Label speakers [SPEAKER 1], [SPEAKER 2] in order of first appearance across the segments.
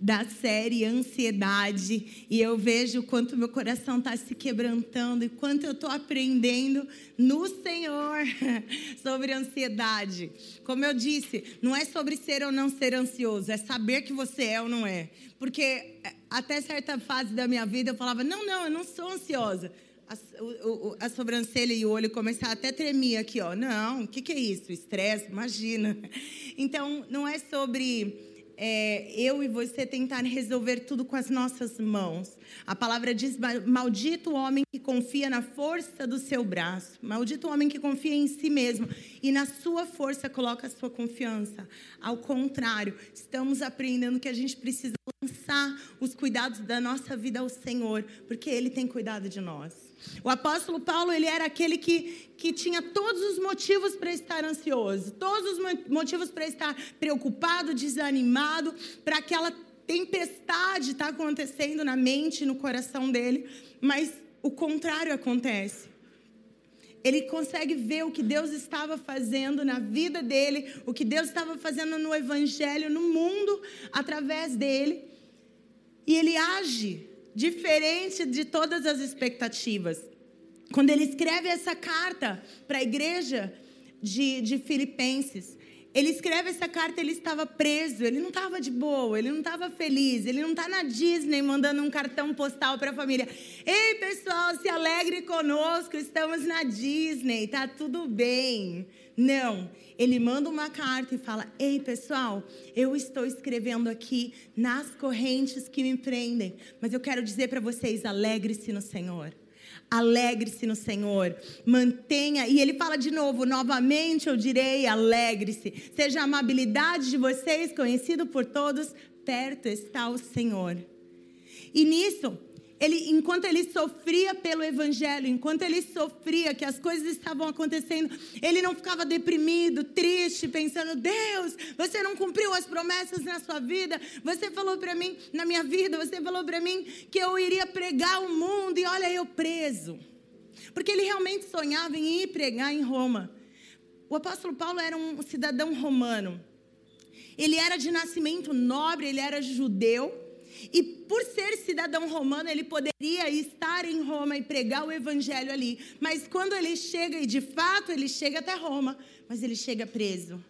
[SPEAKER 1] da série Ansiedade e eu vejo quanto meu coração está se quebrantando e quanto eu estou aprendendo no Senhor sobre ansiedade. Como eu disse, não é sobre ser ou não ser ansioso, é saber que você é ou não é. Porque é, até certa fase da minha vida eu falava: não, não, eu não sou ansiosa. A, o, a, sobrancelha e o olho começaram até tremer aqui, ó. Não, o que, que é isso? Estresse, imagina. Então, não é sobre é, eu e você tentar resolver tudo com as nossas mãos. A palavra diz: Maldito o homem que confia na força do seu braço, maldito o homem que confia em si mesmo e na sua força coloca a sua confiança. Ao contrário, estamos aprendendo que a gente precisa lançar os cuidados da nossa vida ao Senhor, porque Ele tem cuidado de nós. O apóstolo Paulo, ele era aquele que, que tinha todos os motivos para estar ansioso, todos os motivos para estar preocupado, desanimado, para aquela tempestade estar tá acontecendo na mente, no coração dele, mas o contrário acontece. Ele consegue ver o que Deus estava fazendo na vida dele, o que Deus estava fazendo no evangelho, no mundo, através dele. E ele age diferente de todas as expectativas. Quando ele escreve essa carta para a igreja de, de Filipenses, ele escreve essa carta, ele estava preso, ele não estava de boa, ele não estava feliz, ele não está na Disney mandando um cartão postal para a família. Ei, pessoal, se alegre conosco, estamos na Disney, tá tudo bem. Não, ele manda uma carta e fala: Ei, pessoal, eu estou escrevendo aqui nas correntes que me prendem, mas eu quero dizer para vocês: alegre-se no Senhor. Alegre-se no Senhor, mantenha, e ele fala de novo, novamente eu direi: alegre-se, seja a amabilidade de vocês conhecido por todos, perto está o Senhor. E nisso, ele, enquanto ele sofria pelo evangelho, enquanto ele sofria que as coisas estavam acontecendo, ele não ficava deprimido, triste, pensando: Deus, você não cumpriu as promessas na sua vida. Você falou para mim, na minha vida, você falou para mim que eu iria pregar o mundo e olha eu preso. Porque ele realmente sonhava em ir pregar em Roma. O apóstolo Paulo era um cidadão romano. Ele era de nascimento nobre, ele era judeu. E por ser cidadão romano, ele poderia estar em Roma e pregar o evangelho ali. Mas quando ele chega, e de fato ele chega até Roma, mas ele chega preso.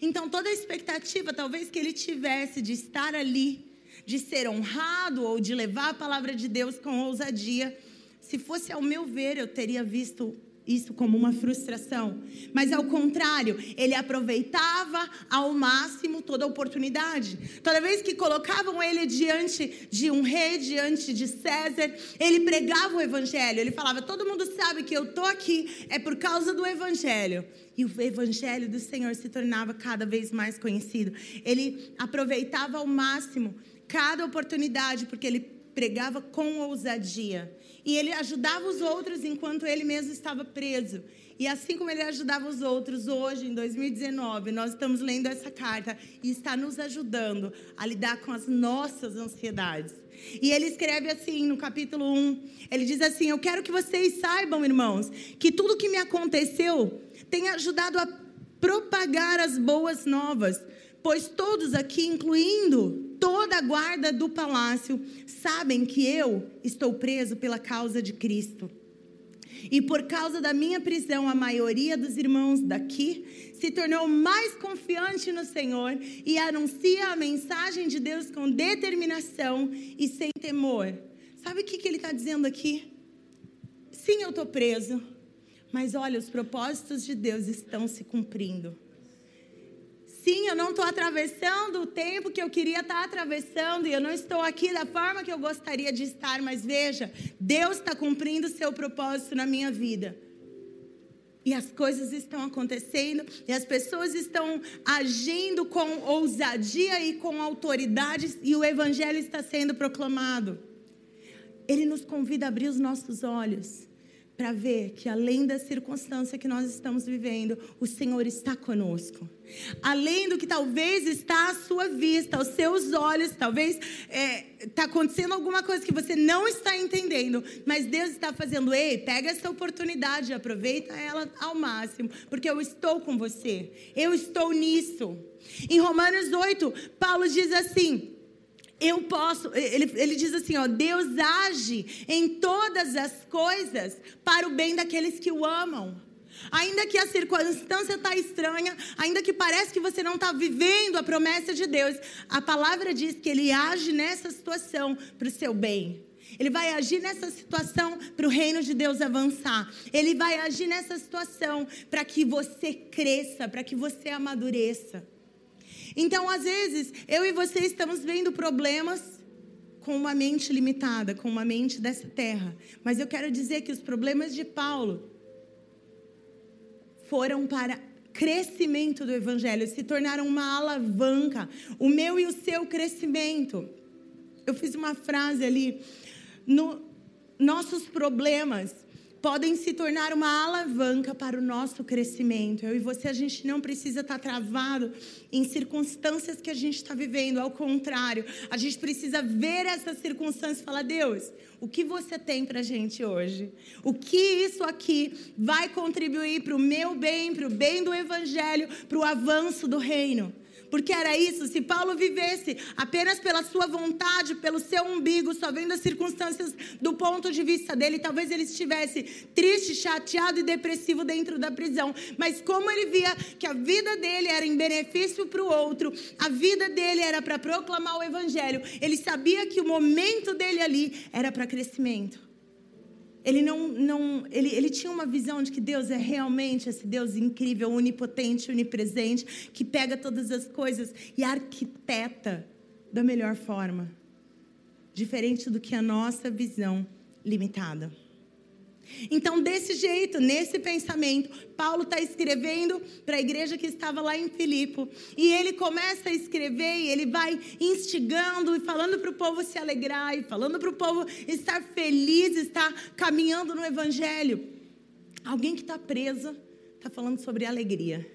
[SPEAKER 1] Então toda a expectativa, talvez que ele tivesse de estar ali, de ser honrado ou de levar a palavra de Deus com ousadia, se fosse ao meu ver, eu teria visto isso como uma frustração. Mas ao contrário, ele aproveitava ao máximo toda a oportunidade. Toda vez que colocavam ele diante de um rei, diante de César, ele pregava o evangelho. Ele falava: "Todo mundo sabe que eu tô aqui é por causa do evangelho". E o evangelho do Senhor se tornava cada vez mais conhecido. Ele aproveitava ao máximo cada oportunidade porque ele pregava com ousadia. E ele ajudava os outros enquanto ele mesmo estava preso. E assim como ele ajudava os outros, hoje, em 2019, nós estamos lendo essa carta e está nos ajudando a lidar com as nossas ansiedades. E ele escreve assim no capítulo 1: ele diz assim: Eu quero que vocês saibam, irmãos, que tudo que me aconteceu tem ajudado a propagar as boas novas pois todos aqui, incluindo toda a guarda do palácio, sabem que eu estou preso pela causa de Cristo. E por causa da minha prisão, a maioria dos irmãos daqui se tornou mais confiante no Senhor e anuncia a mensagem de Deus com determinação e sem temor. Sabe o que, que ele está dizendo aqui? Sim, eu estou preso, mas olha, os propósitos de Deus estão se cumprindo. Sim, eu não estou atravessando o tempo que eu queria estar tá atravessando e eu não estou aqui da forma que eu gostaria de estar, mas veja, Deus está cumprindo o seu propósito na minha vida. E as coisas estão acontecendo, e as pessoas estão agindo com ousadia e com autoridade, e o Evangelho está sendo proclamado. Ele nos convida a abrir os nossos olhos para ver que além da circunstância que nós estamos vivendo, o Senhor está conosco. Além do que talvez está à sua vista, aos seus olhos, talvez está é, tá acontecendo alguma coisa que você não está entendendo, mas Deus está fazendo, ei, pega essa oportunidade, aproveita ela ao máximo, porque eu estou com você, eu estou nisso. Em Romanos 8, Paulo diz assim: eu posso, ele, ele diz assim, ó, Deus age em todas as coisas para o bem daqueles que o amam. Ainda que a circunstância está estranha, ainda que parece que você não está vivendo a promessa de Deus, a palavra diz que Ele age nessa situação para o seu bem. Ele vai agir nessa situação para o reino de Deus avançar. Ele vai agir nessa situação para que você cresça, para que você amadureça. Então, às vezes, eu e você estamos vendo problemas com uma mente limitada, com uma mente dessa terra. Mas eu quero dizer que os problemas de Paulo foram para crescimento do evangelho, se tornaram uma alavanca, o meu e o seu crescimento. Eu fiz uma frase ali, no, nossos problemas podem se tornar uma alavanca para o nosso crescimento. Eu e você, a gente não precisa estar travado em circunstâncias que a gente está vivendo. Ao contrário, a gente precisa ver essas circunstâncias e falar: Deus, o que você tem para a gente hoje? O que isso aqui vai contribuir para o meu bem, para o bem do Evangelho, para o avanço do reino? Porque era isso, se Paulo vivesse apenas pela sua vontade, pelo seu umbigo, só vendo as circunstâncias do ponto de vista dele, talvez ele estivesse triste, chateado e depressivo dentro da prisão. Mas como ele via que a vida dele era em benefício para o outro, a vida dele era para proclamar o evangelho, ele sabia que o momento dele ali era para crescimento. Ele não, não ele, ele tinha uma visão de que Deus é realmente esse Deus incrível, onipotente, onipresente, que pega todas as coisas e arquiteta da melhor forma, diferente do que a nossa visão limitada. Então, desse jeito, nesse pensamento, Paulo está escrevendo para a igreja que estava lá em Filipe. E ele começa a escrever e ele vai instigando e falando para o povo se alegrar, e falando para o povo estar feliz, estar caminhando no Evangelho. Alguém que está presa está falando sobre alegria.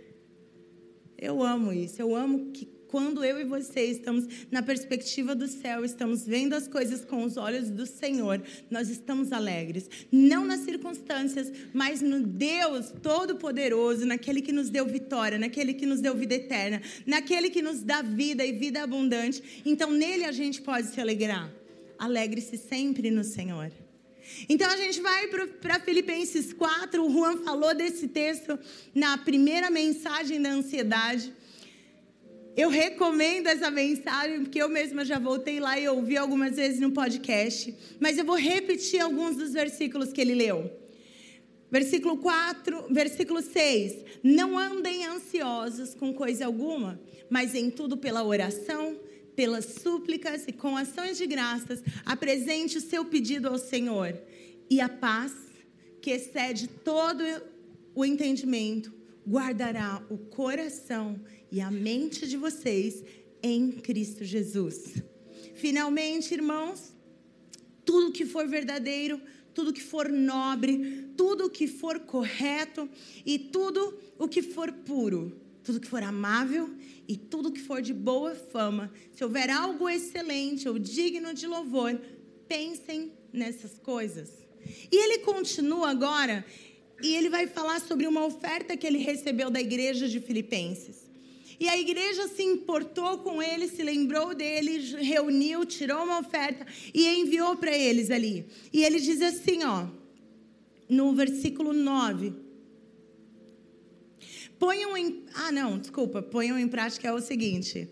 [SPEAKER 1] Eu amo isso, eu amo que quando eu e você estamos na perspectiva do céu, estamos vendo as coisas com os olhos do Senhor, nós estamos alegres. Não nas circunstâncias, mas no Deus Todo-Poderoso, naquele que nos deu vitória, naquele que nos deu vida eterna, naquele que nos dá vida e vida abundante. Então, nele a gente pode se alegrar. Alegre-se sempre no Senhor. Então a gente vai para Filipenses 4. O Juan falou desse texto na primeira mensagem da ansiedade. Eu recomendo essa mensagem, porque eu mesma já voltei lá e ouvi algumas vezes no podcast. Mas eu vou repetir alguns dos versículos que ele leu. Versículo 4, versículo 6. Não andem ansiosos com coisa alguma, mas em tudo pela oração, pelas súplicas e com ações de graças, apresente o seu pedido ao Senhor. E a paz, que excede todo o entendimento, guardará o coração e a mente de vocês em Cristo Jesus. Finalmente, irmãos, tudo que for verdadeiro, tudo que for nobre, tudo que for correto e tudo o que for puro, tudo que for amável e tudo que for de boa fama, se houver algo excelente ou digno de louvor, pensem nessas coisas. E ele continua agora e ele vai falar sobre uma oferta que ele recebeu da igreja de Filipenses. E a igreja se importou com ele, se lembrou dele, reuniu, tirou uma oferta e enviou para eles ali. E ele diz assim, ó, no versículo 9. Ponham em. Ah, não, desculpa. Ponham em prática é o seguinte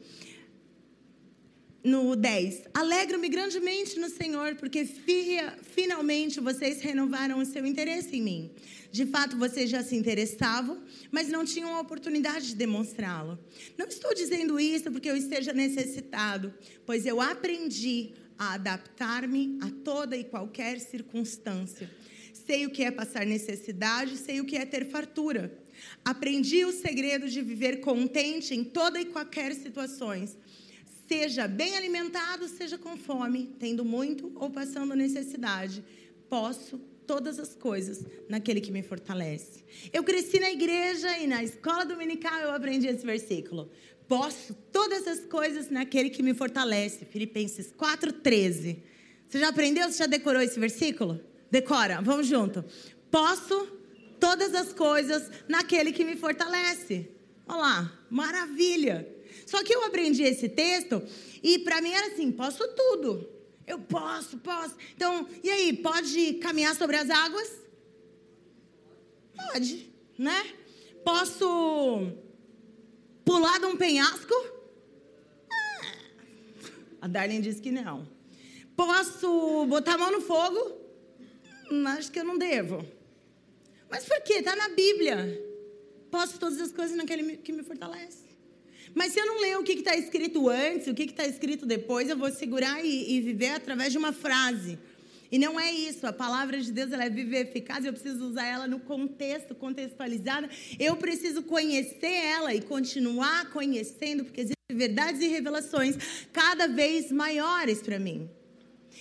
[SPEAKER 1] no 10. Alegro-me grandemente no Senhor, porque finalmente vocês renovaram o seu interesse em mim. De fato, vocês já se interessavam, mas não tinham a oportunidade de demonstrá-lo. Não estou dizendo isso porque eu esteja necessitado, pois eu aprendi a adaptar-me a toda e qualquer circunstância. Sei o que é passar necessidade, sei o que é ter fartura. Aprendi o segredo de viver contente em toda e qualquer situações Seja bem alimentado, seja com fome, tendo muito ou passando necessidade. Posso todas as coisas naquele que me fortalece. Eu cresci na igreja e na escola dominical eu aprendi esse versículo. Posso todas as coisas naquele que me fortalece. Filipenses 4:13. Você já aprendeu? Você já decorou esse versículo? Decora, vamos junto. Posso todas as coisas naquele que me fortalece. Olha lá, maravilha. Só que eu aprendi esse texto e para mim era assim: posso tudo. Eu posso, posso. Então, e aí, pode caminhar sobre as águas? Pode, né? Posso pular de um penhasco? Ah, a Darlene disse que não. Posso botar a mão no fogo? Hum, acho que eu não devo. Mas por quê? Está na Bíblia. Posso todas as coisas naquele que me fortalece. Mas se eu não ler o que está escrito antes, o que está escrito depois, eu vou segurar e, e, viver através de uma frase. E não é isso. A palavra de Deus ela é viver eficaz. Eu preciso usar ela no contexto, contextualizada. Eu preciso conhecer ela e continuar conhecendo, porque existem verdades e revelações cada vez maiores para mim.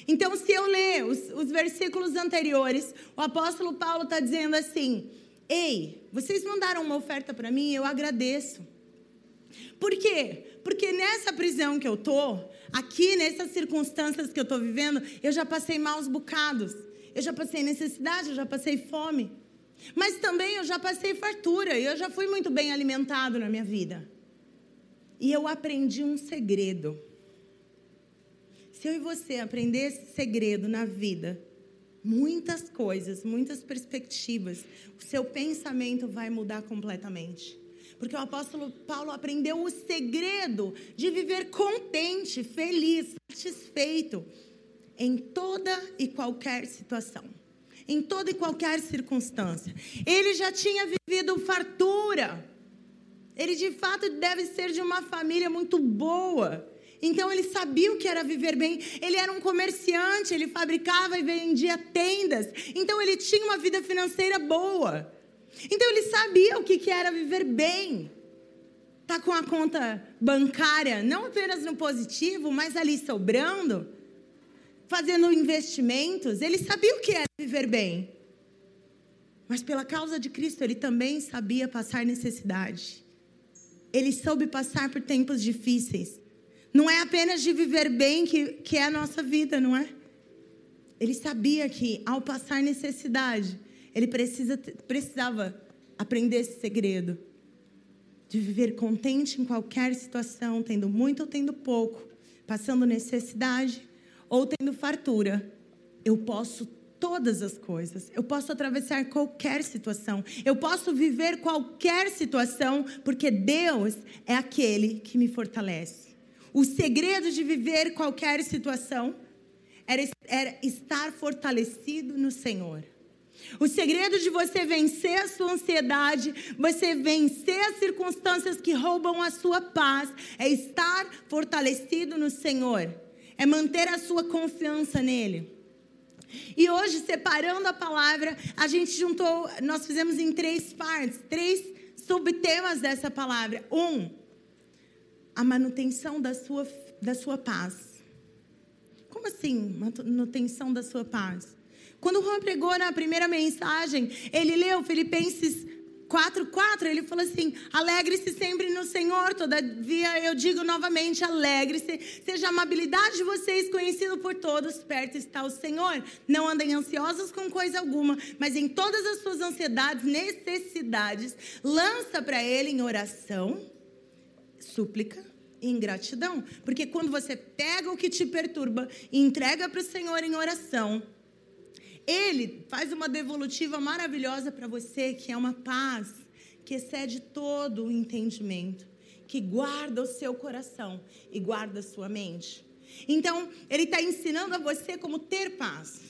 [SPEAKER 1] Então, se eu ler os, os versículos anteriores, o apóstolo Paulo está dizendo assim: Ei, vocês mandaram uma oferta para mim, eu agradeço. Por quê? Porque nessa prisão que eu tô, aqui nessas circunstâncias que eu tô vivendo, eu já passei maus bocados. Eu já passei necessidade, eu já passei fome. Mas também eu já passei fartura e eu já fui muito bem alimentado na minha vida. E eu aprendi um segredo. Se eu e você aprender esse segredo na vida, muitas coisas, muitas perspectivas, o seu pensamento vai mudar completamente. Porque o apóstolo Paulo aprendeu o segredo de viver contente, feliz, satisfeito em toda e qualquer situação, em toda e qualquer circunstância. Ele já tinha vivido fartura. Ele de fato deve ser de uma família muito boa. Então ele sabia o que era viver bem. Ele era um comerciante, ele fabricava e vendia tendas. Então ele tinha uma vida financeira boa. Então ele sabia o que era viver bem. Tá com a conta bancária não apenas no positivo, mas ali sobrando, fazendo investimentos. Ele sabia o que era viver bem. Mas pela causa de Cristo, ele também sabia passar necessidade. Ele soube passar por tempos difíceis. Não é apenas de viver bem que, que é a nossa vida, não é? Ele sabia que ao passar necessidade, ele precisa, precisava aprender esse segredo de viver contente em qualquer situação, tendo muito ou tendo pouco, passando necessidade ou tendo fartura. Eu posso todas as coisas. Eu posso atravessar qualquer situação. Eu posso viver qualquer situação, porque Deus é aquele que me fortalece. O segredo de viver qualquer situação era, era estar fortalecido no Senhor. O segredo de você vencer a sua ansiedade, você vencer as circunstâncias que roubam a sua paz, é estar fortalecido no Senhor, é manter a sua confiança nele. E hoje, separando a palavra, a gente juntou, nós fizemos em três partes, três subtemas dessa palavra. Um, a manutenção da sua, da sua paz. Como assim, manutenção da sua paz? Quando o Juan pregou na primeira mensagem, ele leu Filipenses 4:4, ele falou assim: "Alegre-se sempre no Senhor, todavia eu digo novamente, alegre-se. Seja a amabilidade de vocês conhecido por todos, perto está o Senhor. Não andem ansiosos com coisa alguma, mas em todas as suas ansiedades, necessidades, lança para ele em oração, súplica ingratidão, porque quando você pega o que te perturba e entrega para o Senhor em oração, ele faz uma devolutiva maravilhosa para você, que é uma paz que excede todo o entendimento, que guarda o seu coração e guarda a sua mente. Então, ele está ensinando a você como ter paz.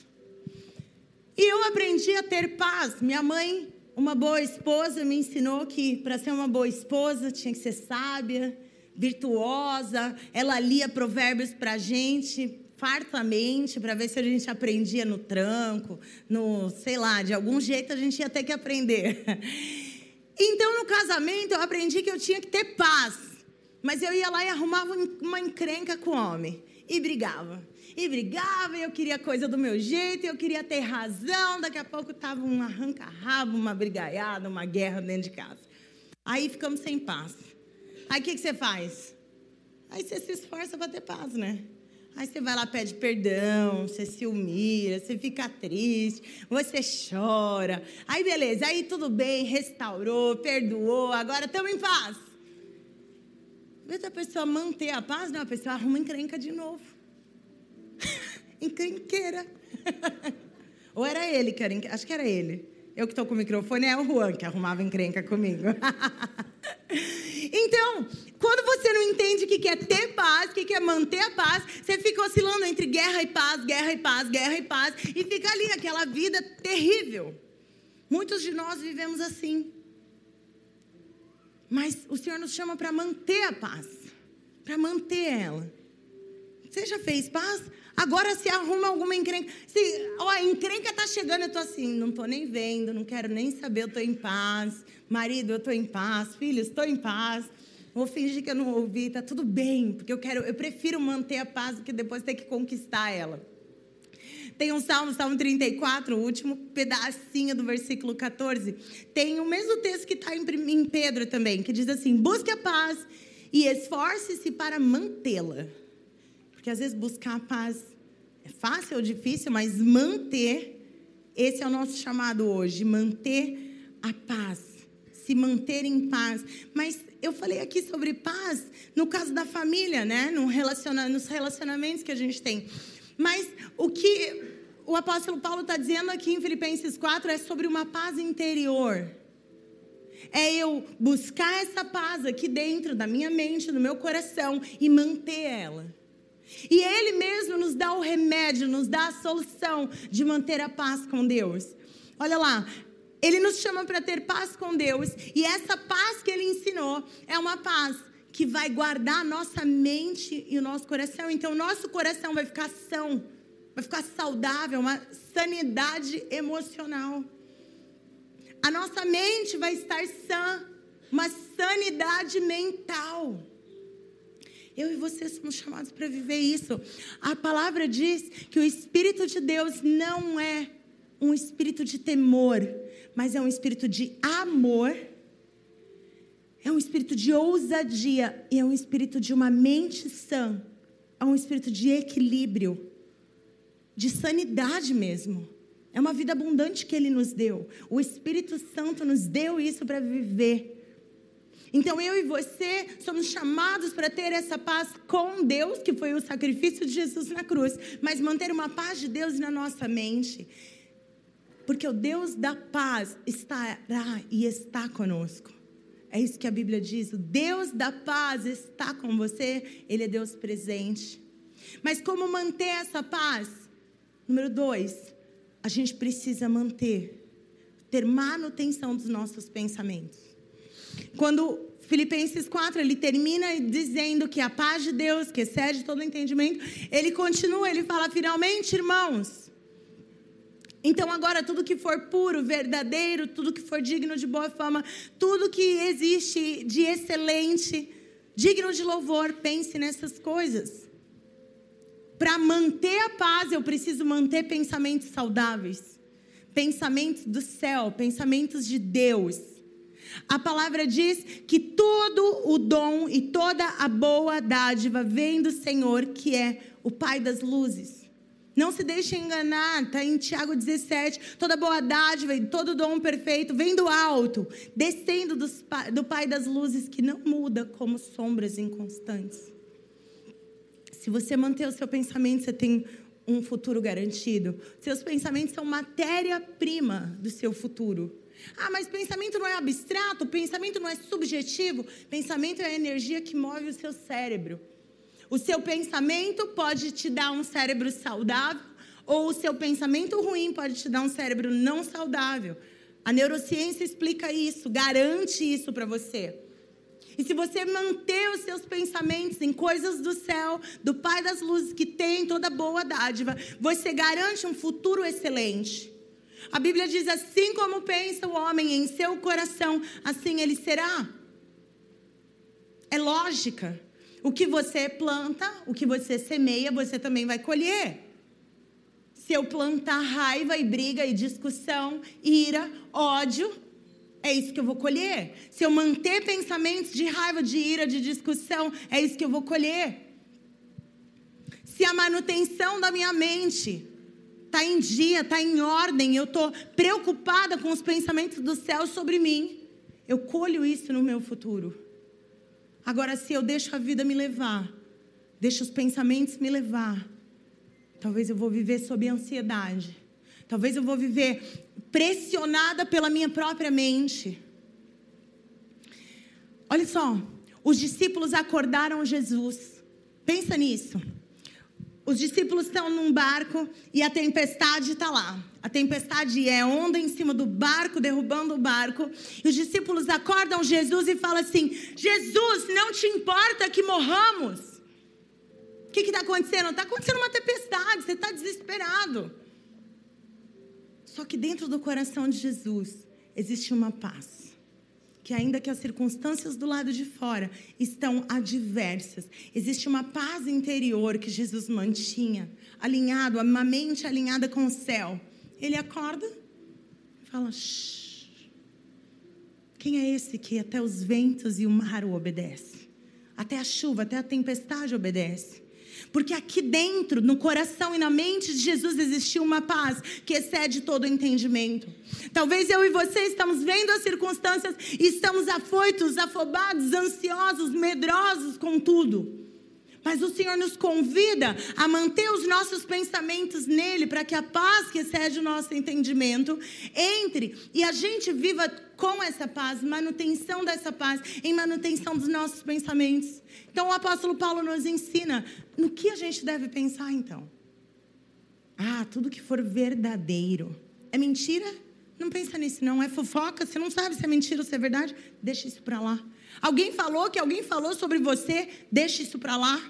[SPEAKER 1] E eu aprendi a ter paz. Minha mãe, uma boa esposa, me ensinou que para ser uma boa esposa tinha que ser sábia, virtuosa. Ela lia provérbios para a gente fartamente para ver se a gente aprendia no tranco, no, sei lá, de algum jeito a gente ia ter que aprender. Então, no casamento, eu aprendi que eu tinha que ter paz. Mas eu ia lá e arrumava uma encrenca com o homem. e brigava. E brigava, e eu queria coisa do meu jeito, e eu queria ter razão. Daqui a pouco tava um arranca-rabo, uma brigaiada, uma guerra dentro de casa. Aí ficamos sem paz. Aí o que, que você faz? Aí você se esforça para ter paz, né? Aí você vai lá, pede perdão, você se humilha, você fica triste, você chora. Aí beleza, aí tudo bem, restaurou, perdoou, agora estamos em paz. Vê a pessoa manter a paz, não, a pessoa arruma encrenca de novo. Encrenqueira. Ou era ele que era, acho que era ele. Eu que estou com o microfone, é o Juan que arrumava encrenca comigo. então, quando você não entende o que é ter paz, o que é manter a paz, você fica oscilando entre guerra e paz, guerra e paz, guerra e paz, e fica ali aquela vida terrível. Muitos de nós vivemos assim. Mas o Senhor nos chama para manter a paz, para manter ela. Você já fez paz? Agora se arruma alguma encrenca. Se, ó, a encrenca tá chegando, eu tô assim, não tô nem vendo, não quero nem saber, eu tô em paz. Marido, eu tô em paz. Filhos, estou em paz. Vou fingir que eu não ouvi, tá tudo bem, porque eu quero, eu prefiro manter a paz do que depois ter que conquistar ela. Tem um salmo, Salmo 34, o último pedacinho do versículo 14. Tem o mesmo texto que está em Pedro também, que diz assim: busque a paz e esforce-se para mantê-la. Porque às vezes buscar a paz é fácil ou difícil, mas manter, esse é o nosso chamado hoje, manter a paz, se manter em paz. Mas eu falei aqui sobre paz no caso da família, né? No relaciona nos relacionamentos que a gente tem. Mas o que o apóstolo Paulo está dizendo aqui em Filipenses 4 é sobre uma paz interior. É eu buscar essa paz aqui dentro da minha mente, do meu coração e manter ela. E Ele mesmo nos dá o remédio, nos dá a solução de manter a paz com Deus. Olha lá, ele nos chama para ter paz com Deus, e essa paz que ele ensinou é uma paz que vai guardar a nossa mente e o nosso coração. Então, o nosso coração vai ficar são, vai ficar saudável, uma sanidade emocional. A nossa mente vai estar sã, uma sanidade mental. Eu e você somos chamados para viver isso. A palavra diz que o Espírito de Deus não é um espírito de temor, mas é um espírito de amor, é um espírito de ousadia e é um espírito de uma mente sã, é um espírito de equilíbrio, de sanidade mesmo. É uma vida abundante que ele nos deu. O Espírito Santo nos deu isso para viver. Então eu e você somos chamados para ter essa paz com Deus, que foi o sacrifício de Jesus na cruz, mas manter uma paz de Deus na nossa mente porque o Deus da paz estará e está conosco. É isso que a Bíblia diz. O Deus da paz está com você, Ele é Deus presente. Mas como manter essa paz? Número dois, a gente precisa manter, ter manutenção dos nossos pensamentos. Quando Filipenses 4, ele termina dizendo que a paz de Deus, que excede todo entendimento, ele continua, ele fala: finalmente, irmãos, então, agora, tudo que for puro, verdadeiro, tudo que for digno de boa fama, tudo que existe de excelente, digno de louvor, pense nessas coisas. Para manter a paz, eu preciso manter pensamentos saudáveis, pensamentos do céu, pensamentos de Deus. A palavra diz que todo o dom e toda a boa dádiva vem do Senhor, que é o Pai das luzes. Não se deixe enganar, está em Tiago 17. Toda boa dádiva e todo dom perfeito vem do alto, descendo dos, do Pai das luzes, que não muda como sombras inconstantes. Se você manter o seu pensamento, você tem um futuro garantido. Seus pensamentos são matéria-prima do seu futuro. Ah, mas pensamento não é abstrato, pensamento não é subjetivo. Pensamento é a energia que move o seu cérebro. O seu pensamento pode te dar um cérebro saudável, ou o seu pensamento ruim pode te dar um cérebro não saudável. A neurociência explica isso, garante isso para você. E se você manter os seus pensamentos em coisas do céu, do Pai das luzes, que tem toda boa dádiva, você garante um futuro excelente. A Bíblia diz: assim como pensa o homem em seu coração, assim ele será. É lógica. O que você planta, o que você semeia, você também vai colher. Se eu plantar raiva e briga e discussão, ira, ódio, é isso que eu vou colher. Se eu manter pensamentos de raiva, de ira, de discussão, é isso que eu vou colher. Se a manutenção da minha mente está em dia, está em ordem, eu estou preocupada com os pensamentos do céu sobre mim, eu colho isso no meu futuro. Agora, se eu deixo a vida me levar, deixo os pensamentos me levar, talvez eu vou viver sob ansiedade. Talvez eu vou viver pressionada pela minha própria mente. Olha só, os discípulos acordaram Jesus. Pensa nisso. Os discípulos estão num barco e a tempestade está lá. A tempestade é onda em cima do barco, derrubando o barco. E os discípulos acordam Jesus e falam assim: Jesus, não te importa que morramos? O que está acontecendo? Está acontecendo uma tempestade, você está desesperado. Só que dentro do coração de Jesus existe uma paz. Que ainda que as circunstâncias do lado de fora estão adversas, existe uma paz interior que Jesus mantinha, alinhado, uma mente alinhada com o céu. Ele acorda e fala: Shh. Quem é esse que até os ventos e o mar o obedece? Até a chuva, até a tempestade obedece. Porque aqui dentro, no coração e na mente de Jesus, existiu uma paz que excede todo o entendimento. Talvez eu e você estamos vendo as circunstâncias e estamos afoitos, afobados, ansiosos, medrosos com tudo. Mas o Senhor nos convida a manter os nossos pensamentos nele, para que a paz que excede o nosso entendimento entre e a gente viva com essa paz, manutenção dessa paz, em manutenção dos nossos pensamentos. Então o apóstolo Paulo nos ensina no que a gente deve pensar então. Ah, tudo que for verdadeiro. É mentira? Não pensa nisso, não. É fofoca? Você não sabe se é mentira ou se é verdade? Deixa isso para lá. Alguém falou que alguém falou sobre você? Deixa isso para lá.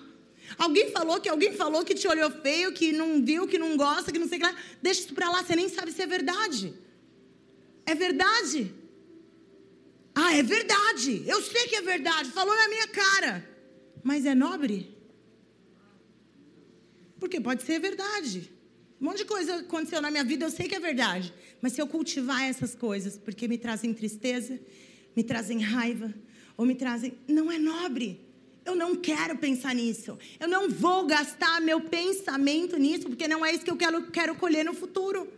[SPEAKER 1] Alguém falou que alguém falou que te olhou feio, que não viu, que não gosta, que não sei o que lá. Deixa isso para lá, você nem sabe se é verdade. É verdade. Ah, é verdade. Eu sei que é verdade. Falou na minha cara. Mas é nobre? Porque pode ser verdade. Um monte de coisa aconteceu na minha vida, eu sei que é verdade. Mas se eu cultivar essas coisas, porque me trazem tristeza, me trazem raiva, ou me trazem. Não é nobre. Eu não quero pensar nisso. Eu não vou gastar meu pensamento nisso, porque não é isso que eu quero, quero colher no futuro.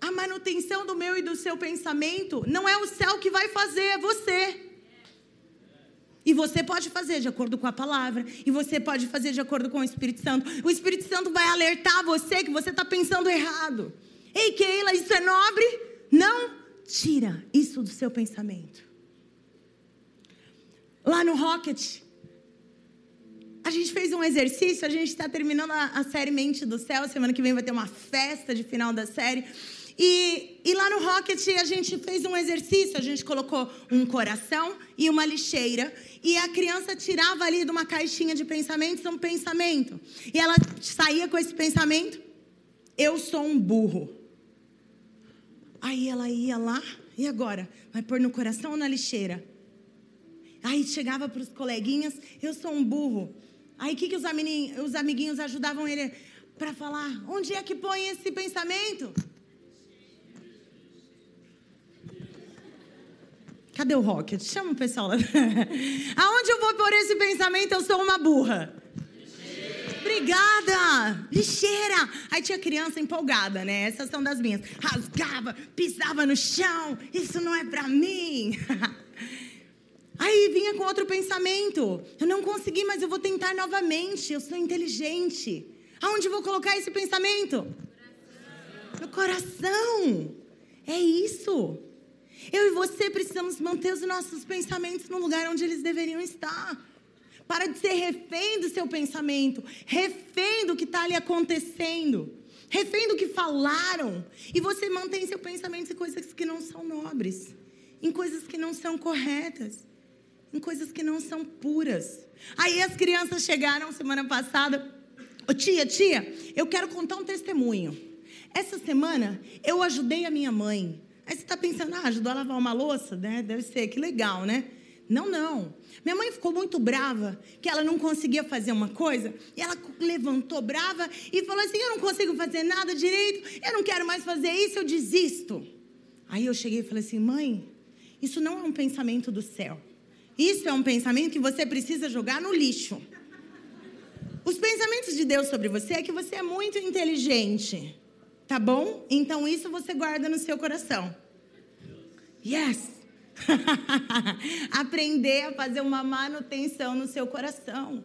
[SPEAKER 1] A manutenção do meu e do seu pensamento não é o céu que vai fazer, é você. E você pode fazer de acordo com a palavra. E você pode fazer de acordo com o Espírito Santo. O Espírito Santo vai alertar você que você está pensando errado. Ei, Keila, isso é nobre? Não tira isso do seu pensamento lá no Rocket. A gente fez um exercício, a gente está terminando a, série Mente do Céu. Semana que vem vai ter uma festa de final da série. E, e lá no Rocket a gente fez um exercício. A gente colocou um coração e uma lixeira. E a criança tirava ali de uma caixinha de pensamentos um pensamento. E ela saía com esse pensamento: Eu sou um burro. Aí ela ia lá, e agora? Vai pôr no coração ou na lixeira? Aí chegava para os coleguinhas, eu sou um burro. Aí o que, que os, amiguinhos, os amiguinhos ajudavam ele para falar? Onde é que põe esse pensamento? Cadê o Rocket? Chama o pessoal. Aonde eu vou pôr esse pensamento? Eu sou uma burra. Obrigada! Lixeira! Aí tinha criança empolgada, né? Essas são das minhas. Rasgava, pisava no chão. Isso não é para mim. Aí vinha com outro pensamento. Eu não consegui, mas eu vou tentar novamente. Eu sou inteligente. Aonde vou colocar esse pensamento? No coração. É isso. Eu e você precisamos manter os nossos pensamentos no lugar onde eles deveriam estar. Para de ser refém do seu pensamento, refém do que está ali acontecendo, refém do que falaram. E você mantém seu pensamento em coisas que não são nobres, em coisas que não são corretas em coisas que não são puras. Aí as crianças chegaram semana passada. Tia, tia, eu quero contar um testemunho. Essa semana eu ajudei a minha mãe. Aí você está pensando, ah, ajudou a lavar uma louça, né? Deve ser, que legal, né? Não, não. Minha mãe ficou muito brava que ela não conseguia fazer uma coisa. E ela levantou brava e falou assim: Eu não consigo fazer nada direito, eu não quero mais fazer isso, eu desisto. Aí eu cheguei e falei assim: Mãe, isso não é um pensamento do céu. Isso é um pensamento que você precisa jogar no lixo. Os pensamentos de Deus sobre você é que você é muito inteligente. Tá bom? Então isso você guarda no seu coração. Yes! Aprender a fazer uma manutenção no seu coração.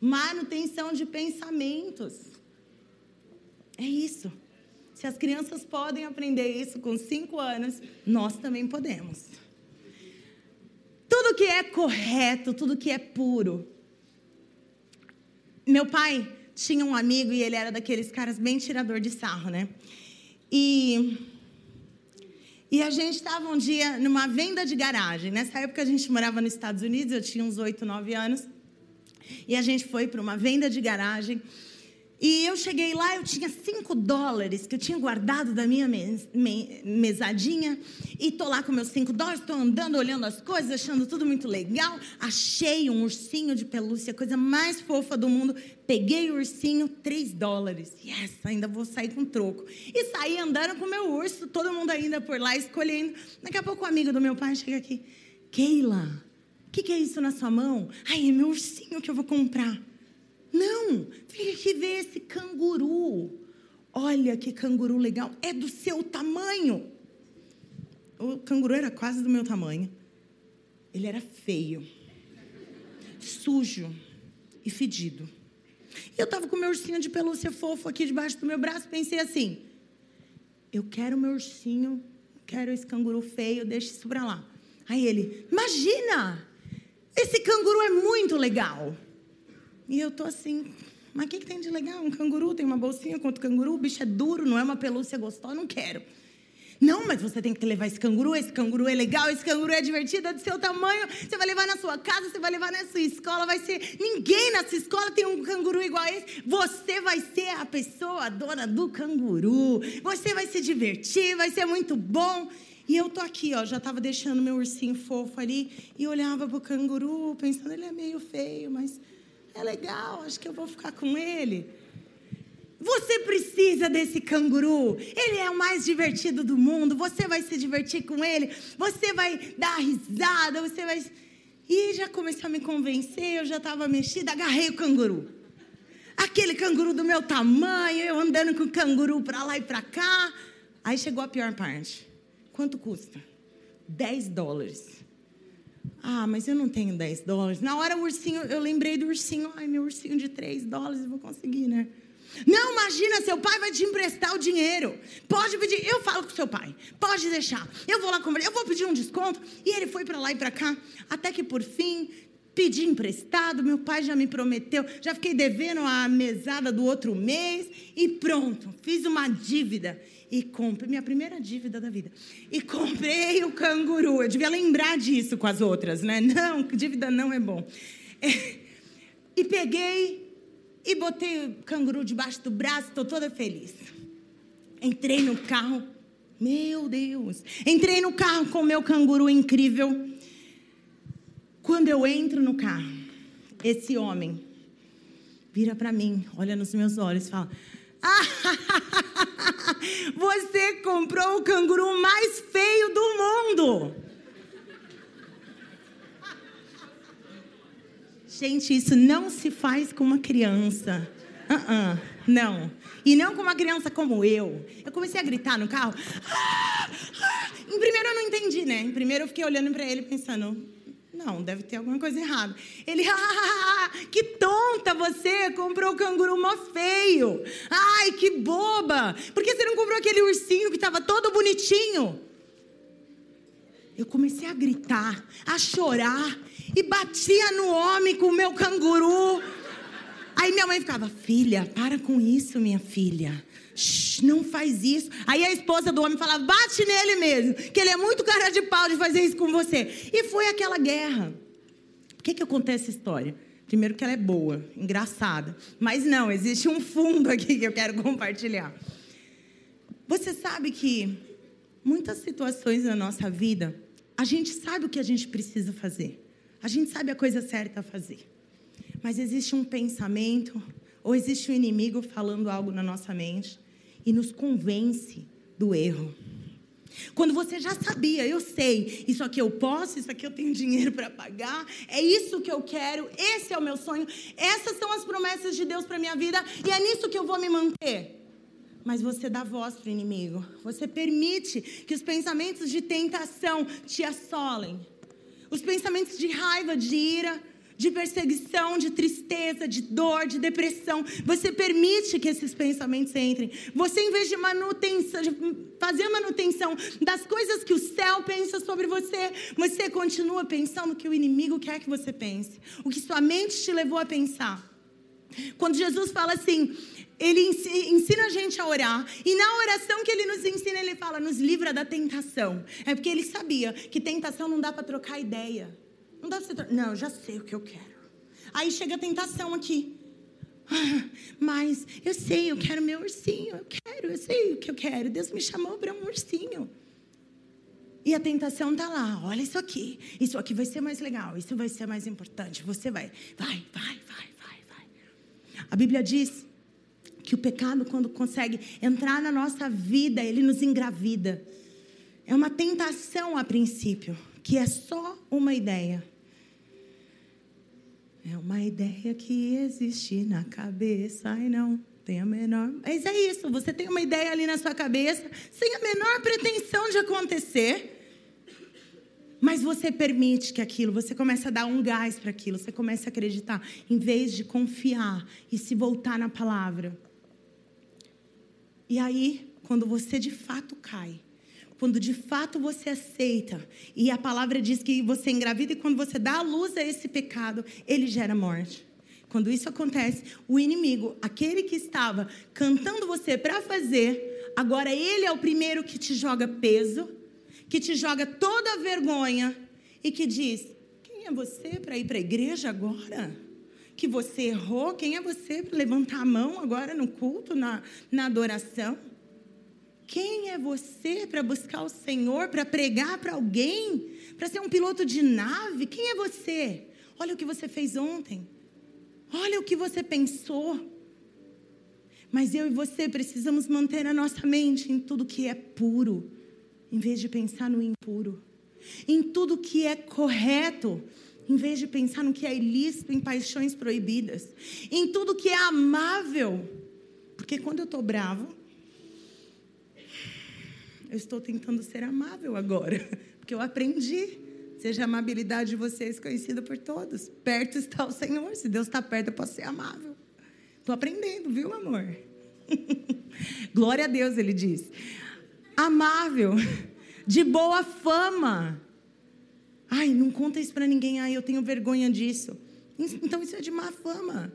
[SPEAKER 1] Manutenção de pensamentos. É isso. Se as crianças podem aprender isso com cinco anos, nós também podemos. Tudo que é correto, tudo que é puro. Meu pai tinha um amigo e ele era daqueles caras bem tirador de sarro, né? E, e a gente estava um dia numa venda de garagem. Nessa época a gente morava nos Estados Unidos, eu tinha uns 8, 9 anos. E a gente foi para uma venda de garagem. E eu cheguei lá, eu tinha cinco dólares que eu tinha guardado da minha mes me mesadinha. E tô lá com meus cinco dólares, estou andando, olhando as coisas, achando tudo muito legal. Achei um ursinho de pelúcia, coisa mais fofa do mundo. Peguei o ursinho, três dólares. Yes, ainda vou sair com troco. E saí andando com o meu urso, todo mundo ainda por lá escolhendo. Daqui a pouco o um amigo do meu pai chega aqui. Keila, o que, que é isso na sua mão? Ai, é meu ursinho que eu vou comprar. Não, vem aqui ver esse canguru. Olha que canguru legal, é do seu tamanho. O canguru era quase do meu tamanho. Ele era feio, sujo e fedido. Eu estava com meu ursinho de pelúcia fofo aqui debaixo do meu braço. Pensei assim: eu quero meu ursinho, quero esse canguru feio, deixa isso para lá. Aí ele: imagina, esse canguru é muito legal. E eu tô assim, mas o que, que tem de legal? Um canguru tem uma bolsinha contra o canguru, o bicho é duro, não é uma pelúcia gostosa, não quero. Não, mas você tem que levar esse canguru, esse canguru é legal, esse canguru é divertido, é do seu tamanho. Você vai levar na sua casa, você vai levar na sua escola, vai ser. Ninguém na sua escola tem um canguru igual a esse. Você vai ser a pessoa, a dona do canguru. Você vai se divertir, vai ser muito bom. E eu tô aqui, ó, já tava deixando meu ursinho fofo ali e olhava pro canguru, pensando, ele é meio feio, mas é legal, acho que eu vou ficar com ele. Você precisa desse canguru. Ele é o mais divertido do mundo. Você vai se divertir com ele. Você vai dar risada. Você vai. E já começou a me convencer. Eu já estava mexida. Agarrei o canguru. Aquele canguru do meu tamanho. Eu andando com o canguru para lá e para cá. Aí chegou a pior parte. Quanto custa? 10 dólares. Ah, mas eu não tenho 10 dólares. Na hora o ursinho, eu lembrei do ursinho. Ai, meu ursinho de 3 dólares, vou conseguir, né? Não, imagina, seu pai vai te emprestar o dinheiro. Pode pedir, eu falo com seu pai. Pode deixar. Eu vou lá comprar, eu vou pedir um desconto. E ele foi para lá e para cá, até que por fim pedi emprestado, meu pai já me prometeu, já fiquei devendo a mesada do outro mês e pronto, fiz uma dívida e comprei, minha primeira dívida da vida. E comprei o canguru. Eu devia lembrar disso com as outras, né? Não, dívida não é bom. É, e peguei e botei o canguru debaixo do braço, estou toda feliz. Entrei no carro, meu Deus. Entrei no carro com o meu canguru incrível. Quando eu entro no carro, esse homem vira para mim, olha nos meus olhos e fala: Você comprou o canguru mais feio do mundo. Gente, isso não se faz com uma criança. Uh -uh, não. E não com uma criança como eu. Eu comecei a gritar no carro. Ah, ah. Em primeiro eu não entendi, né? Em primeiro eu fiquei olhando para ele pensando, não, deve ter alguma coisa errada. Ele, ah, que tonta você, comprou o canguru mó feio. Ai, que boba. Por que você não comprou aquele ursinho que estava todo bonitinho? Eu comecei a gritar, a chorar e batia no homem com o meu canguru. Aí minha mãe ficava, filha, para com isso, minha filha. Não faz isso. Aí a esposa do homem falava: bate nele mesmo, que ele é muito cara de pau de fazer isso com você. E foi aquela guerra. Por que, que eu contei essa história? Primeiro, que ela é boa, engraçada. Mas não, existe um fundo aqui que eu quero compartilhar. Você sabe que muitas situações na nossa vida, a gente sabe o que a gente precisa fazer. A gente sabe a coisa certa a fazer. Mas existe um pensamento, ou existe um inimigo falando algo na nossa mente e nos convence do erro. Quando você já sabia, eu sei, isso aqui eu posso, isso aqui eu tenho dinheiro para pagar, é isso que eu quero, esse é o meu sonho, essas são as promessas de Deus para minha vida e é nisso que eu vou me manter. Mas você dá voz para o inimigo, você permite que os pensamentos de tentação te assolem, os pensamentos de raiva, de ira, de perseguição, de tristeza, de dor, de depressão. Você permite que esses pensamentos entrem. Você, em vez de manutenção, de fazer manutenção das coisas que o céu pensa sobre você, você continua pensando o que o inimigo quer que você pense, o que sua mente te levou a pensar. Quando Jesus fala assim, ele ensina a gente a orar. E na oração que ele nos ensina, ele fala: nos livra da tentação. É porque ele sabia que tentação não dá para trocar ideia. Não dá pra você. Não, já sei o que eu quero. Aí chega a tentação aqui. Mas eu sei, eu quero meu ursinho. Eu quero, eu sei o que eu quero. Deus me chamou para um ursinho. E a tentação está lá. Olha isso aqui. Isso aqui vai ser mais legal. Isso vai ser mais importante. Você vai, vai, vai, vai, vai, vai. A Bíblia diz que o pecado, quando consegue entrar na nossa vida, ele nos engravida. É uma tentação a princípio, que é só uma ideia. É uma ideia que existe na cabeça e não tem a menor. Mas é isso, você tem uma ideia ali na sua cabeça, sem a menor pretensão de acontecer. Mas você permite que aquilo, você começa a dar um gás para aquilo, você começa a acreditar, em vez de confiar e se voltar na palavra. E aí, quando você de fato cai, quando de fato você aceita, e a palavra diz que você engravida, e quando você dá a luz a esse pecado, ele gera morte. Quando isso acontece, o inimigo, aquele que estava cantando você para fazer, agora ele é o primeiro que te joga peso, que te joga toda a vergonha e que diz: Quem é você para ir para a igreja agora? Que você errou? Quem é você para levantar a mão agora no culto, na, na adoração? Quem é você para buscar o Senhor, para pregar para alguém, para ser um piloto de nave? Quem é você? Olha o que você fez ontem. Olha o que você pensou. Mas eu e você precisamos manter a nossa mente em tudo que é puro, em vez de pensar no impuro. Em tudo que é correto, em vez de pensar no que é ilícito, em paixões proibidas. Em tudo que é amável. Porque quando eu estou bravo, eu estou tentando ser amável agora, porque eu aprendi. Seja a amabilidade de vocês conhecida por todos. Perto está o Senhor. Se Deus está perto, eu posso ser amável. Estou aprendendo, viu, amor? Glória a Deus, ele diz. Amável, de boa fama. Ai, não conta isso para ninguém. Ai, eu tenho vergonha disso. Então isso é de má fama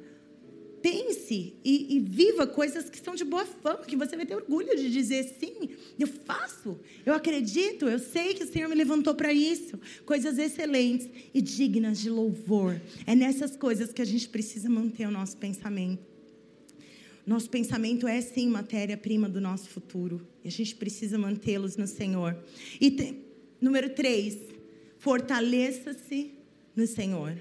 [SPEAKER 1] pense e, e, viva coisas que são de boa fama, que você vai ter orgulho de dizer sim, eu faço, eu acredito, eu sei que o Senhor me levantou para isso. Coisas excelentes e dignas de louvor. É nessas coisas que a gente precisa manter o nosso pensamento. Nosso pensamento é sim matéria-prima do nosso futuro. E a gente precisa mantê-los no Senhor. E tem, número três, fortaleça-se no Senhor.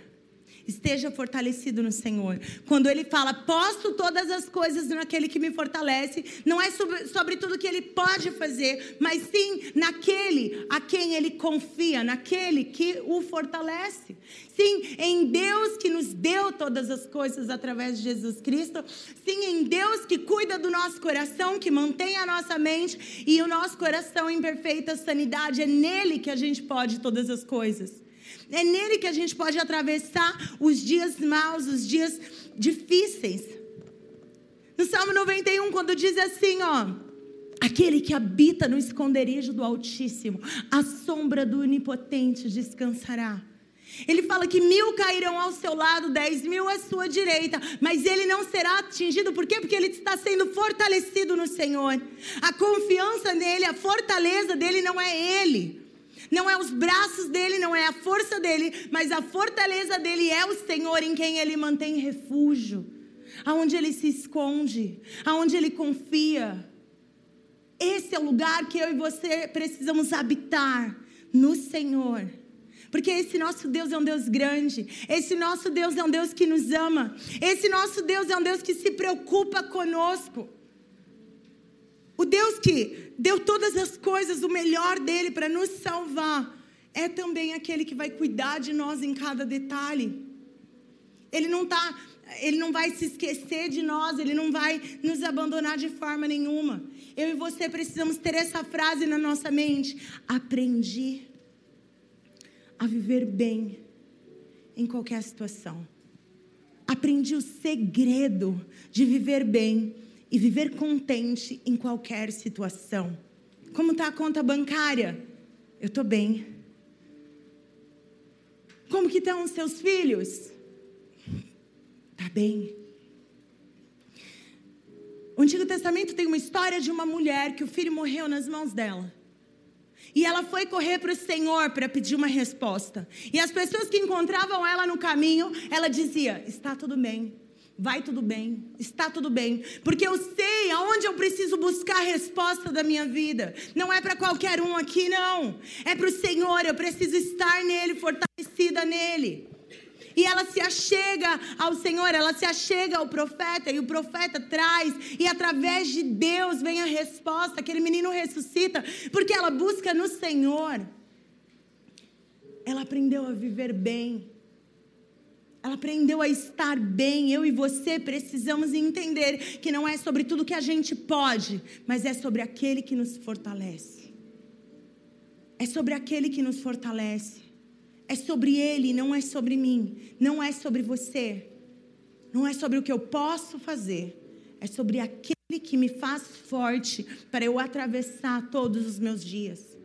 [SPEAKER 1] Esteja fortalecido no Senhor. Quando ele fala, posto todas as coisas naquele que me fortalece, não é sobre, sobre tudo que ele pode fazer, mas sim naquele a quem ele confia, naquele que o fortalece. Sim, em Deus que nos deu todas as coisas através de Jesus Cristo. Sim, em Deus que cuida do nosso coração, que mantém a nossa mente e o nosso coração em perfeita sanidade. É nele que a gente pode todas as coisas. É nele que a gente pode atravessar os dias maus, os dias difíceis. No Salmo 91, quando diz assim, ó, aquele que habita no esconderijo do Altíssimo, a sombra do Onipotente descansará. Ele fala que mil cairão ao seu lado, dez mil à sua direita, mas ele não será atingido. Por quê? Porque ele está sendo fortalecido no Senhor. A confiança nele, a fortaleza dele não é ele. Não é os braços dele, não é a força dele, mas a fortaleza dele é o Senhor em quem ele mantém refúgio, aonde ele se esconde, aonde ele confia. Esse é o lugar que eu e você precisamos habitar no Senhor, Porque esse nosso Deus é um Deus grande. Esse nosso Deus é um Deus que nos ama. Esse nosso Deus é um Deus que se preocupa conosco. O Deus que deu todas as coisas, o melhor dele para nos salvar, é também aquele que vai cuidar de nós em cada detalhe. Ele não tá, ele não vai se esquecer de nós, ele não vai nos abandonar de forma nenhuma. Eu e você precisamos ter essa frase na nossa mente: aprendi a viver bem em qualquer situação. Aprendi o segredo de viver bem e viver contente em qualquer situação. Como está a conta bancária? Eu estou bem. Como que estão os seus filhos? Está bem. O Antigo Testamento tem uma história de uma mulher que o filho morreu nas mãos dela. E ela foi correr para o Senhor para pedir uma resposta. E as pessoas que encontravam ela no caminho, ela dizia: Está tudo bem, vai tudo bem, está tudo bem, porque eu sei aonde eu preciso buscar a resposta da minha vida. Não é para qualquer um aqui, não. É para o Senhor, eu preciso estar nele, fortalecida nele. E ela se achega ao Senhor, ela se achega ao profeta, e o profeta traz, e através de Deus vem a resposta. Aquele menino ressuscita, porque ela busca no Senhor. Ela aprendeu a viver bem. Ela aprendeu a estar bem. Eu e você precisamos entender que não é sobre tudo que a gente pode, mas é sobre aquele que nos fortalece. É sobre aquele que nos fortalece. É sobre Ele, não é sobre mim. Não é sobre você. Não é sobre o que eu posso fazer. É sobre aquele que me faz forte para eu atravessar todos os meus dias.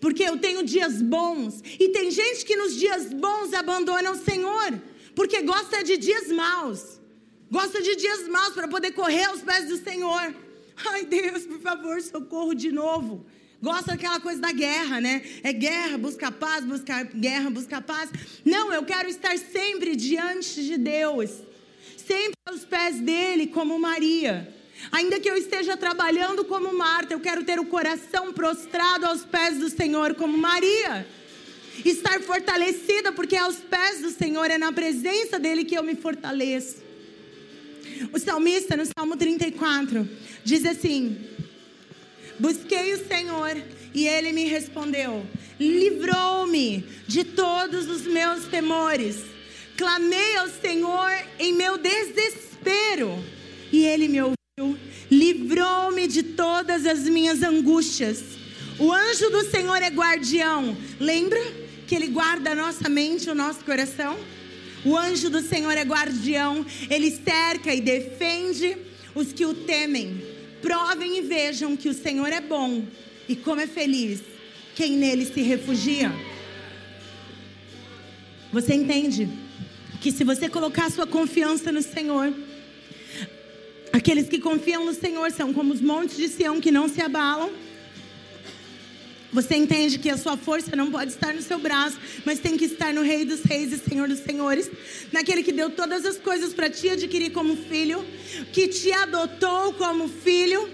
[SPEAKER 1] Porque eu tenho dias bons. E tem gente que nos dias bons abandona o Senhor. Porque gosta de dias maus. Gosta de dias maus para poder correr aos pés do Senhor. Ai, Deus, por favor, socorro de novo gosta daquela coisa da guerra, né? É guerra, busca paz, busca guerra, busca paz. Não, eu quero estar sempre diante de Deus, sempre aos pés dele, como Maria. Ainda que eu esteja trabalhando como Marta, eu quero ter o coração prostrado aos pés do Senhor, como Maria. Estar fortalecida, porque aos pés do Senhor, é na presença dele que eu me fortaleço. O salmista, no Salmo 34, diz assim: Busquei o Senhor e ele me respondeu. Livrou-me de todos os meus temores. Clamei ao Senhor em meu desespero e ele me ouviu. Livrou-me de todas as minhas angústias. O anjo do Senhor é guardião. Lembra que ele guarda a nossa mente, o nosso coração? O anjo do Senhor é guardião. Ele cerca e defende os que o temem. Provem e vejam que o Senhor é bom e como é feliz quem nele se refugia. Você entende que se você colocar sua confiança no Senhor, aqueles que confiam no Senhor são como os montes de Sião que não se abalam você entende que a sua força não pode estar no seu braço, mas tem que estar no Rei dos Reis e Senhor dos Senhores, naquele que deu todas as coisas para te adquirir como filho, que te adotou como filho.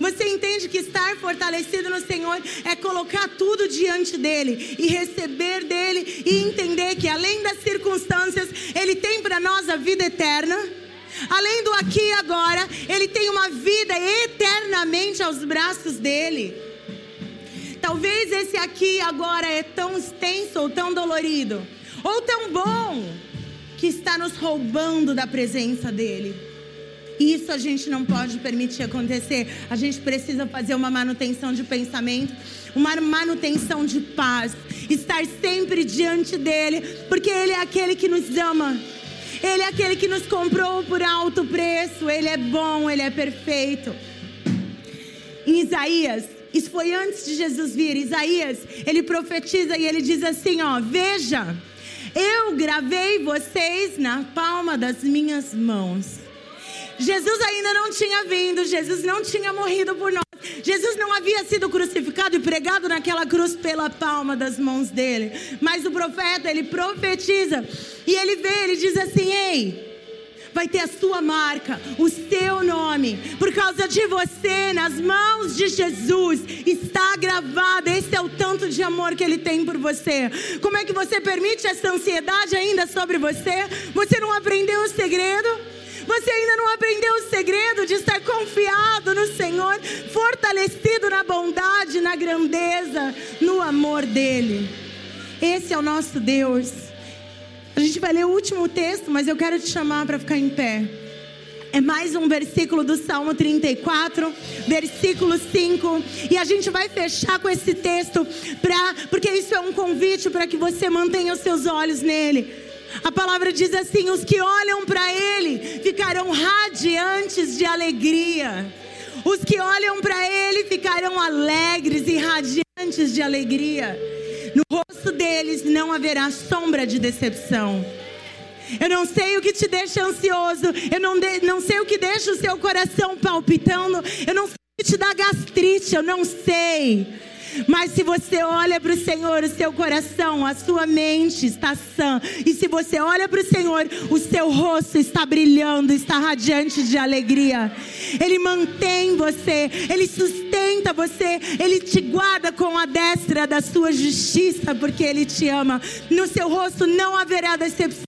[SPEAKER 1] Você entende que estar fortalecido no Senhor é colocar tudo diante dele e receber dele e entender que além das circunstâncias, ele tem para nós a vida eterna. Além do aqui e agora, ele tem uma vida eternamente aos braços dele. Talvez esse aqui agora é tão extenso ou tão dolorido, ou tão bom, que está nos roubando da presença dEle. Isso a gente não pode permitir acontecer. A gente precisa fazer uma manutenção de pensamento, uma manutenção de paz, estar sempre diante dele, porque ele é aquele que nos ama. Ele é aquele que nos comprou por alto preço. Ele é bom, ele é perfeito. Em Isaías isso foi antes de Jesus vir. Isaías, ele profetiza e ele diz assim: ó, veja, eu gravei vocês na palma das minhas mãos. Jesus ainda não tinha vindo, Jesus não tinha morrido por nós. Jesus não havia sido crucificado e pregado naquela cruz pela palma das mãos dele. Mas o profeta, ele profetiza e ele vê, ele diz assim: "Ei, vai ter a sua marca, o seu nome. Por causa de você, nas mãos de Jesus, está gravado. Esse é o tanto de amor que Ele tem por você. Como é que você permite essa ansiedade ainda sobre você? Você não aprendeu o segredo? Você ainda não aprendeu o segredo de estar confiado no Senhor, fortalecido na bondade, na grandeza, no amor dEle. Esse é o nosso Deus. A gente vai ler o último texto, mas eu quero te chamar para ficar em pé. É mais um versículo do Salmo 34, versículo 5. E a gente vai fechar com esse texto, pra, porque isso é um convite para que você mantenha os seus olhos nele. A palavra diz assim: os que olham para Ele ficarão radiantes de alegria. Os que olham para Ele ficarão alegres e radiantes de alegria. No rosto deles não haverá sombra de decepção. Eu não sei o que te deixa ansioso. Eu não, de, não sei o que deixa o seu coração palpitando. Eu não sei o que te dá gastrite. Eu não sei. Mas se você olha para o Senhor, o seu coração, a sua mente está sã. E se você olha para o Senhor, o seu rosto está brilhando, está radiante de alegria. Ele mantém você, ele sustenta você, ele te guarda com a destra da sua justiça, porque ele te ama. No seu rosto não haverá decepção.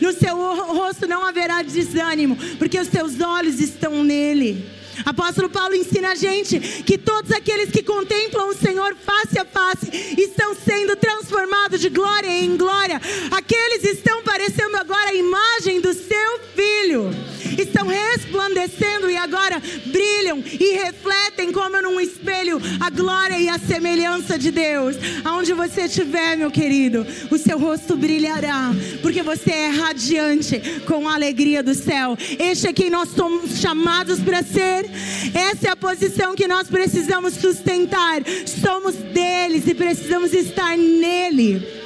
[SPEAKER 1] No seu rosto não haverá desânimo, porque os seus olhos estão nele. Apóstolo Paulo ensina a gente que todos aqueles que contemplam o Senhor face a face estão sendo transformados de glória em glória. Aqueles estão parecendo agora a imagem do seu filho. Estão resplandecendo e agora brilham e refletem como num espelho a glória e a semelhança de Deus. Aonde você estiver, meu querido, o seu rosto brilhará, porque você é radiante com a alegria do céu. Este é quem nós somos chamados para ser. Essa é a posição que nós precisamos sustentar. Somos deles e precisamos estar nele.